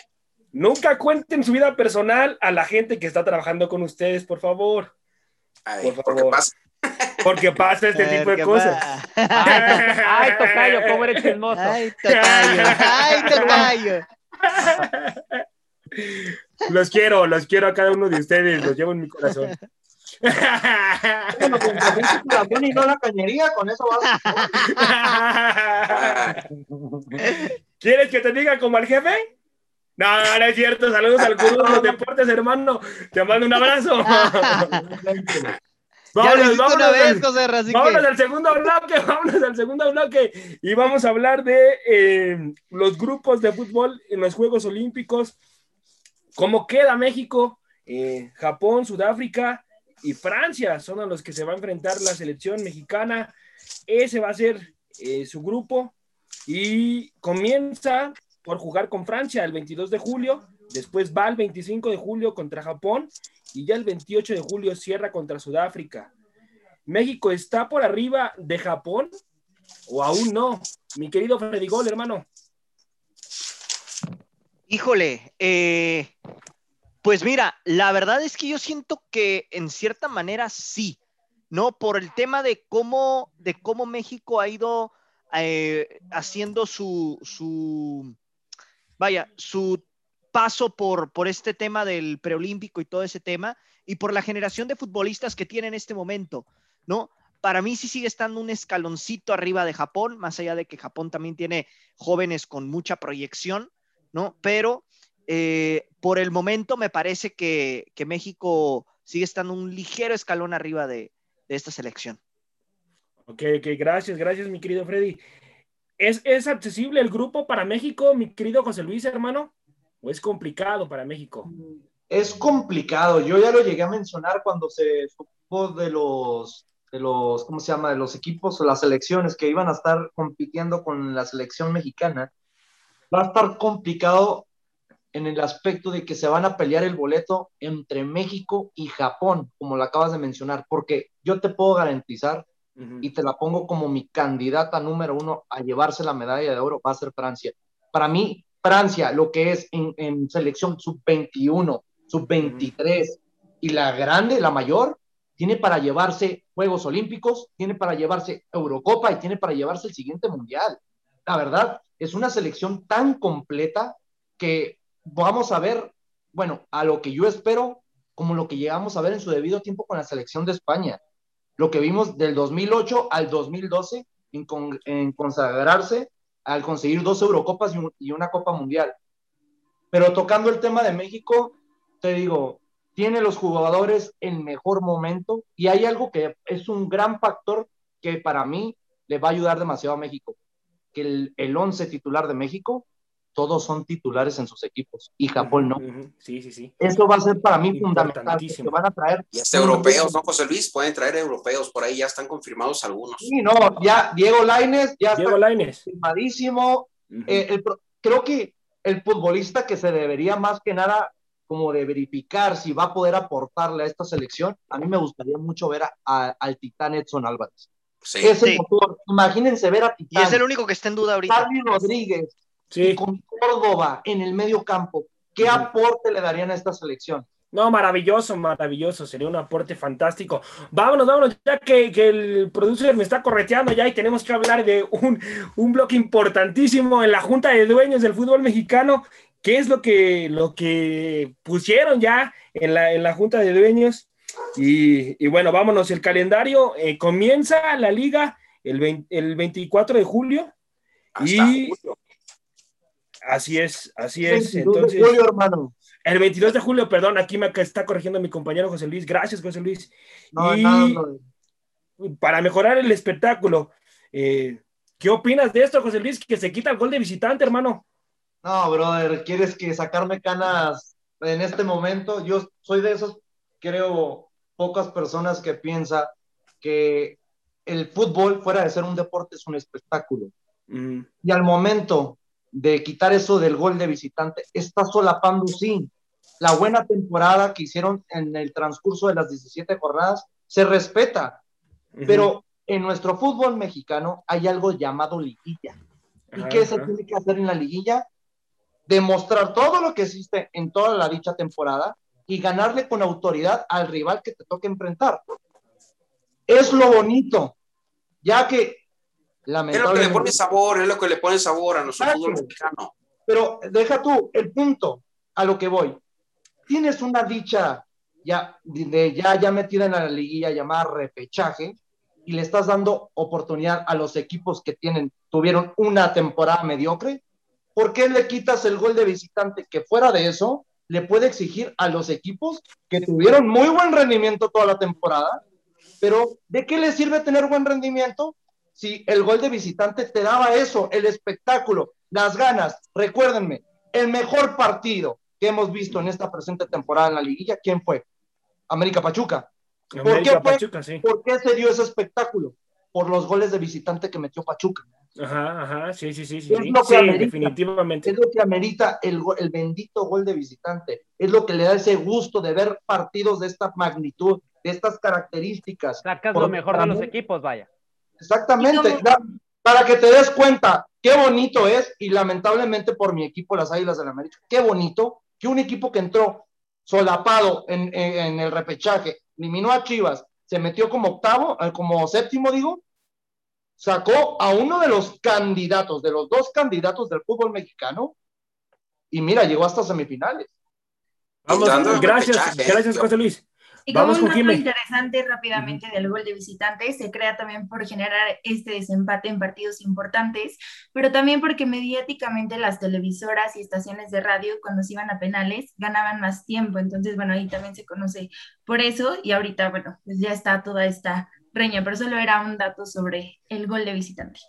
Nunca cuenten su vida personal a la gente que está trabajando con ustedes, por favor, Ay, Por porque favor. pasa. porque pasa este tipo de ¿qué cosas. va? Ay, to- ay, tocayo, cómo eres chismoso. Ay, tocayo. Ay, tocayo. Los quiero, los quiero a cada uno de ustedes, los llevo en mi corazón. Bueno, con que gente que la tiene y no la cañería, con eso vas. ¿Quieres que te diga como al jefe? No, no es cierto. Saludos al gurú de los deportes, hermano. Te mando un abrazo. Vámonos, vámonos, vez, al, José Ra, así vámonos que... al segundo bloque, vámonos al segundo bloque. Y vamos a hablar de eh, los grupos de fútbol en los Juegos Olímpicos. ¿Cómo queda México? Eh, Japón, Sudáfrica y Francia son a los que se va a enfrentar la selección mexicana. Ese va a ser eh, su grupo y comienza por jugar con Francia el 22 de julio, después va el 25 de julio contra Japón y ya el 28 de julio cierra contra Sudáfrica. ¿México está por arriba de Japón o aún no? Mi querido Freddy Gol, hermano. Híjole, eh, pues mira, la verdad es que yo siento que en cierta manera sí, ¿no? Por el tema de cómo, de cómo México ha ido eh, haciendo su, su, vaya, su paso por, por este tema del preolímpico y todo ese tema, y por la generación de futbolistas que tiene en este momento, ¿no? Para mí sí sigue estando un escaloncito arriba de Japón, más allá de que Japón también tiene jóvenes con mucha proyección, ¿no? Pero eh, por el momento me parece que, que, México sigue estando un ligero escalón arriba de, de esta selección. Ok, ok, gracias, gracias, mi querido Freddy. ¿Es, ¿Es accesible el grupo para México, mi querido José Luis, hermano? ¿O es complicado para México? Es complicado. Yo ya lo llegué a mencionar cuando se supo de los, de los, ¿cómo se llama? De los equipos o las selecciones que iban a estar compitiendo con la selección mexicana. Va a estar complicado en el aspecto de que se van a pelear el boleto entre México y Japón, como lo acabas de mencionar, porque yo te puedo garantizar uh -huh. y te la pongo como mi candidata número uno a llevarse la medalla de oro, va a ser Francia. Para mí, Francia, lo que es en, en selección sub-21, sub-23 uh -huh. y la grande, la mayor, tiene para llevarse Juegos Olímpicos, tiene para llevarse Eurocopa y tiene para llevarse el siguiente Mundial. La verdad, es una selección tan completa que vamos a ver, bueno, a lo que yo espero, como lo que llegamos a ver en su debido tiempo con la selección de España. Lo que vimos del 2008 al 2012 en, con, en consagrarse al conseguir dos Eurocopas y, y, una Copa Mundial. Pero tocando el tema de México, te digo, tiene los jugadores en mejor momento y hay algo que es un gran factor que para mí le va a ayudar demasiado a México, el, el once titular de México todos son titulares en sus equipos y Japón no. Uh -huh. Sí, sí, sí. Eso va a ser para mí fundamental. Que van a traer. Y hasta europeos, ¿no, José Luis? Pueden traer europeos, por ahí ya están confirmados algunos. Sí, no, ya Diego Laines ya Diego está Lainez. confirmadísimo. Uh -huh. eh, el, creo que el futbolista que se debería más que nada como de verificar si va a poder aportarle a esta selección, a mí me gustaría mucho ver a, a, al titán Edson Álvarez. Sí. Ese Sí. motor, imagínense ver a Y Titán, es el único que está en duda ahorita. Charlie Rodríguez, y Sí. con Córdoba en el medio campo, ¿qué aporte le darían a esta selección? No, maravilloso, maravilloso. Sería un aporte fantástico. Vámonos, vámonos, ya que, que el producer me está correteando ya y tenemos que hablar de un, un bloque importantísimo en la Junta de Dueños del fútbol mexicano. ¿Qué es lo que, lo que pusieron ya en la, en la Junta de Dueños? Y, y bueno, vámonos. El calendario eh, comienza la liga el, 20 el 24 de julio Hasta y julio. Así es, así es. 22 de Entonces, julio, hermano. el 22 de julio, perdón, aquí me está corrigiendo mi compañero José Luis. Gracias, José Luis. No, Y- brother. Para mejorar el espectáculo, eh, ¿qué opinas de esto, José Luis? Que se quita el gol de visitante, hermano. No, brother, ¿quieres que sacarme canas en este momento? Yo soy de esos, creo, pocas personas que piensa que el fútbol, fuera de ser un deporte, es un espectáculo. Mm, Y al momento de quitar eso del gol de visitante, está solapando, sí, la buena temporada que hicieron en el transcurso de las 17 jornadas, se respeta, pero en nuestro fútbol mexicano hay algo llamado liguilla. ¿Y Ajá, qué se ajá. tiene que hacer en la liguilla? Demostrar todo lo que existe en toda la dicha temporada y ganarle con autoridad al rival que te toque enfrentar. Es lo bonito, ya que Es lo que le lamentablemente... pone sabor, es lo que le pone sabor a nuestro fútbol mexicano. Pero deja tú el punto a lo que voy. Tienes una dicha ya, de, ya, ya metida en la liguilla llamada repechaje y le estás dando oportunidad a los equipos que tienen, tuvieron una temporada mediocre. ¿Por qué le quitas el gol de visitante que fuera de eso le puede exigir a los equipos que tuvieron muy buen rendimiento toda la temporada? Pero ¿de qué le sirve tener buen rendimiento si el gol de visitante te daba eso, el espectáculo, las ganas? Recuérdenme, el mejor partido que hemos visto en esta presente temporada en la liguilla, ¿quién fue? América Pachuca. ¿Por América qué fue? Pachuca, sí. ¿Por qué se dio ese espectáculo? Por los goles de visitante que metió Pachuca. Ajá, ajá, sí, sí, sí, sí. Es sí. lo que Sí, amerita. definitivamente. Es lo que amerita el, el bendito gol de visitante. Es lo que le da ese gusto de ver partidos de esta magnitud, de estas características. Sacas Por- lo mejor de los equipos, vaya. Exactamente. Da- para que te des cuenta qué bonito es, y lamentablemente por mi equipo, las Águilas del América, qué bonito que un equipo que entró solapado en, en- en el repechaje, eliminó a Chivas, se metió como octavo, eh, como séptimo, digo, sacó a uno de los candidatos, de los dos candidatos del fútbol mexicano, y mira, llegó hasta semifinales. Vamos, gracias, gracias, José Luis. Y como Vamos un dato interesante rápidamente del gol de visitante, se crea también por generar este desempate en partidos importantes, pero también porque mediáticamente las televisoras y estaciones de radio, cuando se iban a penales, ganaban más tiempo. Entonces, bueno, ahí también se conoce por eso y ahorita, bueno, pues ya está toda esta reña, pero solo era un dato sobre el gol de visitante.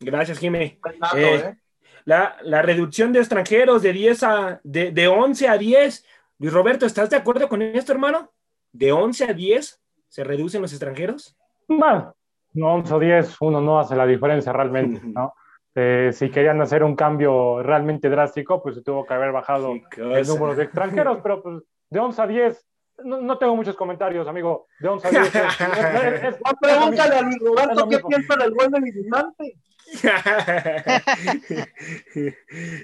Gracias, Jimé. Dato, Eh, ¿eh? La, la reducción de extranjeros de 10 a de, de 11 a 10. Luis Roberto, ¿estás de acuerdo con esto, hermano? De 11 a 10 se reducen los extranjeros. Bueno, no 11 o 10, uno no hace la diferencia realmente, ¿no? Eh, si querían hacer un cambio realmente drástico, pues se tuvo que haber bajado el número de extranjeros, pero pues de 11 a 10, no, no tengo muchos comentarios, amigo. De 11 a 10. es- es- es- No, pregúntale a Luis Roberto qué piensa del gol de visitante.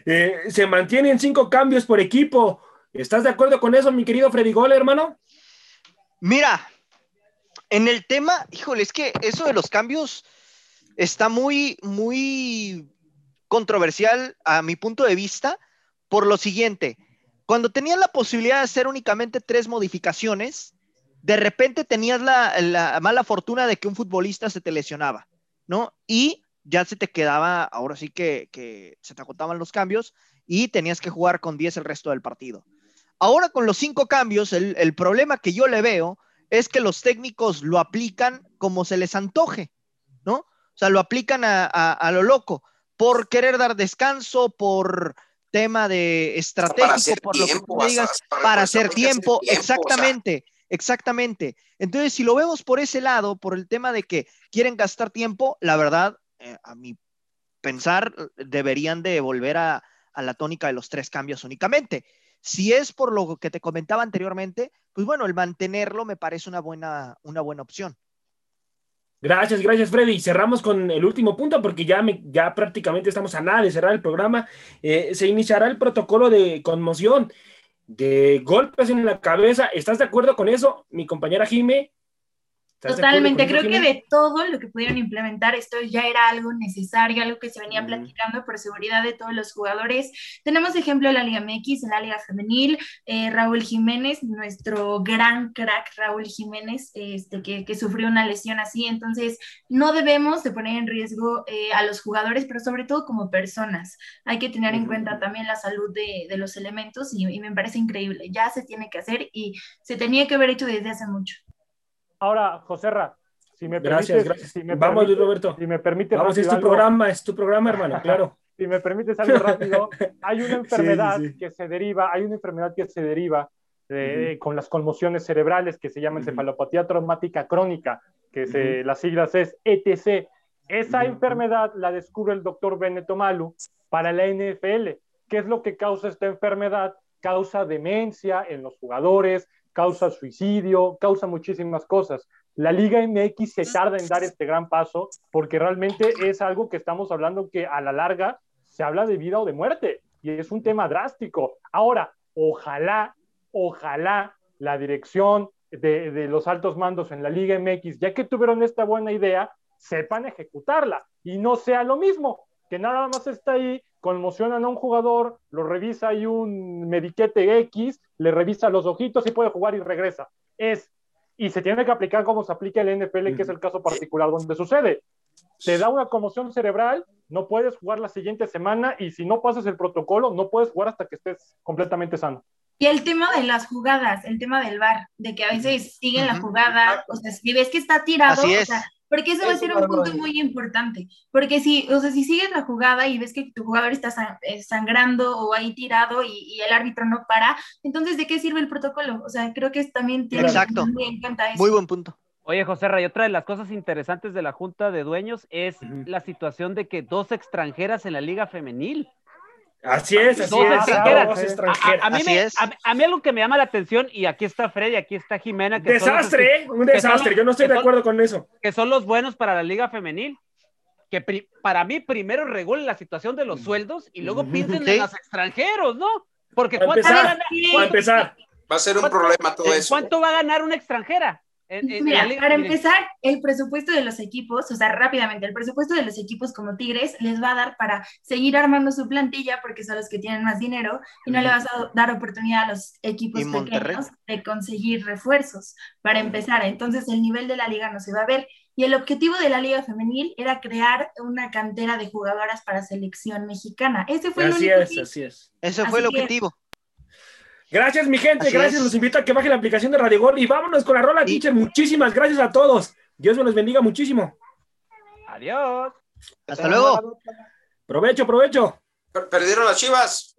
Eh, se mantienen cinco cambios por equipo. ¿Estás de acuerdo con eso, mi querido Freddy Gol, hermano? Mira, en el tema, híjole, es que eso de los cambios está muy, muy controversial a mi punto de vista por lo siguiente. Cuando tenías la posibilidad de hacer únicamente tres modificaciones, de repente tenías la, la mala fortuna de que un futbolista se te lesionaba, ¿no? Y ya se te quedaba, ahora sí que, se te agotaban los cambios y tenías que jugar con 10 el resto del partido. Ahora con los cinco cambios, el, problema que yo le veo es que los técnicos lo aplican como se les antoje, ¿no? O sea, lo aplican a- a lo loco, por querer dar descanso, por tema de estratégico, por lo que tú digas, para- hacer tiempo, tiempo, o sea. exactamente, exactamente. Entonces, si lo vemos por ese lado, por el tema de que quieren gastar tiempo, la verdad, eh, a mi pensar, deberían de volver a, a la tónica de los tres cambios únicamente. Si es por lo que te comentaba anteriormente, pues bueno, el mantenerlo me parece una buena, una buena opción. Gracias, gracias, Freddy. Cerramos con el último punto porque ya, me- ya prácticamente estamos a nada de cerrar el programa. Eh, se iniciará el protocolo de conmoción, de golpes en la cabeza. ¿Estás de acuerdo con eso, mi compañera Jime? ¿Estás de Totalmente, creo que de todo lo que pudieron implementar, esto ya era algo necesario, algo que se venía Ujú. platicando por seguridad de todos los jugadores. Tenemos ejemplo de la Liga MX, en la Liga Femenil, eh, Raúl Jiménez, nuestro gran crack Raúl Jiménez, este, que, que sufrió una lesión así, entonces no debemos de poner en riesgo eh, a los jugadores, pero sobre todo como personas. Hay que tener en cuenta también la salud de, de los elementos y, y me parece increíble, ya se tiene que hacer y se tenía que haber hecho desde hace mucho. Ahora, Joserra, si me Gracias, permites, gracias. si me Vamos, Luis permites- Roberto. si me permites Vamos, es tu algo- programa, es tu programa, hermano, claro. si me permites algo rápido, hay una enfermedad sí. que se deriva, hay una enfermedad que se deriva eh, con las conmociones cerebrales que se llama encefalopatía traumática crónica, que se, Ujú. las siglas es ETC. Esa enfermedad la descubre el doctor Benito Malu para la NFL. ¿Qué es lo que causa esta enfermedad? Causa demencia en los jugadores, causa suicidio, causa muchísimas cosas. La Liga MX se tarda en dar este gran paso porque realmente es algo que estamos hablando que a la larga se habla de vida o de muerte y es un tema drástico. Ahora, ojalá, ojalá la dirección de, de los altos mandos en la Liga MX, ya que tuvieron esta buena idea, sepan ejecutarla y no sea lo mismo, que nada más está ahí, conmocionan a un jugador, lo revisa ahí un mediquete X, le revisa los ojitos y puede jugar y regresa. Es, y se tiene que aplicar como se aplica el NFL, que es el caso particular donde sucede. Te da una conmoción cerebral, no puedes jugar la siguiente semana y si no pasas el protocolo, no puedes jugar hasta que estés completamente sano. Y el tema de las jugadas, el tema del VAR, de que a veces siguen la Ujú. jugada, o sea, si ves que está tirado, Así o es. sea, porque eso va a ser un punto muy importante, porque si, o sea, si sigues la jugada y ves que tu jugador está eh, sangrando o ahí tirado y, y el árbitro no para, entonces ¿de qué sirve el protocolo? O sea, creo que es- también tiene Exacto. muy en cuenta eso. Muy buen punto. Oye, José Ray, otra de las cosas interesantes de la Junta de Dueños es la situación de que dos extranjeras en la Liga Femenil. Así es, así Dos es. extranjeras. Dos A, extranjeras. a- a mí Así me- es. a- a mí algo que me llama la atención, y aquí está Fred y aquí está Jimena, que, son los, Desastre, ¿eh? Un que son- desastre. Yo no estoy de son- acuerdo con eso. que son los buenos para la Liga Femenil. Que pri- para mí primero regulen la situación de los sueldos y luego piensen Sí. en los extranjeros, ¿no? Porque Para ¿cuánto va, a empezar, ganar, Para empezar, Va a ser un ¿Cuánto- problema todo eso. ¿cuánto va a ganar una extranjera? En- en- en Mira, la Liga para empezar, el presupuesto de los equipos, o sea, rápidamente, el presupuesto de los equipos como Tigres les va a dar para seguir armando su plantilla porque son los que tienen más dinero y no le vas a dar oportunidad a los equipos pequeños de conseguir refuerzos para empezar. Entonces, el nivel de la liga no se va a ver. Y el objetivo de la liga femenil era crear una cantera de jugadoras para selección mexicana. Ese fue el así único es, así es. Ese Así fue el que- objetivo. Gracias, mi gente. Así gracias. es. Los invito a que bajen la aplicación de Radio Gol y vámonos con la rola, Y- teacher. Muchísimas gracias a todos. Dios me los bendiga muchísimo. Adiós. Hasta luego. Provecho, provecho. Per- Perdieron las chivas.